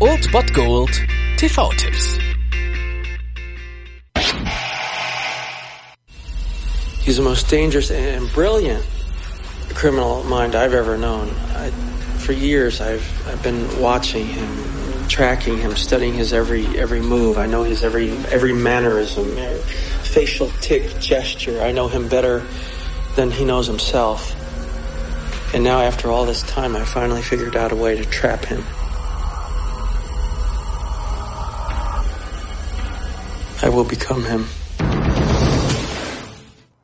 Old Bot Gold TV-Tipps. He's the most dangerous and brilliant criminal mind I've ever known. I, for years, I've I've been watching him, tracking him, studying his every every move. I know his every every mannerism, facial tick, gesture. I know him better than he knows himself. And now, after all this time, I finally figured out a way to trap him. I will become him.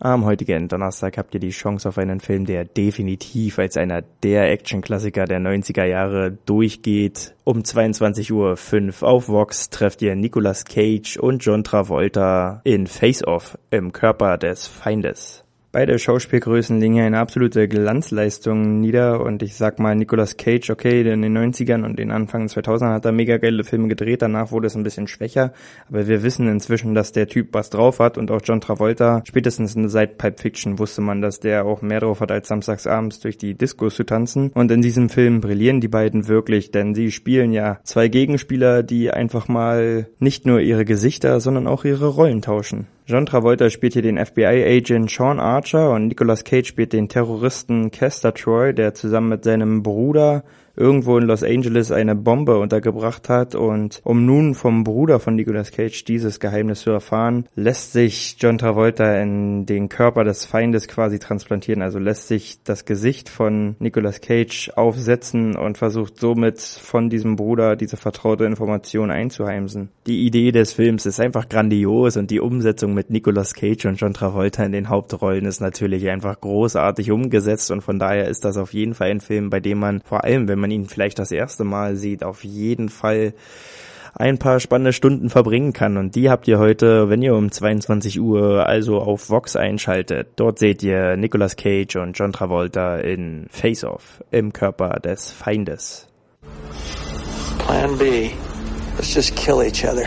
Am heutigen Donnerstag habt ihr die Chance auf einen Film, der definitiv als einer der Actionklassiker der 90er Jahre durchgeht. Um 22.05 Uhr auf Vox trefft ihr Nicolas Cage und John Travolta in Face Off im Körper des Feindes. Beide Schauspielgrößen legen hier eine absolute Glanzleistung nieder. Und ich sag mal Nicolas Cage, okay, in den 90ern und den Anfang 2000ern hat er mega geile Filme gedreht, danach wurde es ein bisschen schwächer, aber wir wissen inzwischen, dass der Typ was drauf hat. Und auch John Travolta, spätestens seit Pipe Fiction wusste man, dass der auch mehr drauf hat, als samstagsabends durch die Discos zu tanzen. Und in diesem Film brillieren die beiden wirklich, denn sie spielen ja zwei Gegenspieler, die einfach mal nicht nur ihre Gesichter, sondern auch ihre Rollen tauschen. John Travolta spielt hier den FBI-Agent Sean Archer und Nicolas Cage spielt den Terroristen Kester Troy, der zusammen mit seinem Bruder irgendwo in Los Angeles eine Bombe untergebracht hat und um nun vom Bruder von Nicolas Cage dieses Geheimnis zu erfahren, lässt sich John Travolta in den Körper des Feindes quasi transplantieren, also lässt sich das Gesicht von Nicolas Cage aufsetzen und versucht somit von diesem Bruder diese vertraute Information einzuheimsen. Die Idee des Films ist einfach grandios und die Umsetzung mit Nicolas Cage und John Travolta in den Hauptrollen ist natürlich einfach großartig umgesetzt und von daher ist das auf jeden Fall ein Film, bei dem man vor allem, wenn man man ihn vielleicht das erste Mal sieht, auf jeden Fall ein paar spannende Stunden verbringen kann. Und die habt ihr heute, wenn ihr um 22 Uhr also auf Vox einschaltet. Dort seht ihr Nicolas Cage und John Travolta in Face Off im Körper des Feindes. Plan B. Let's just kill each other.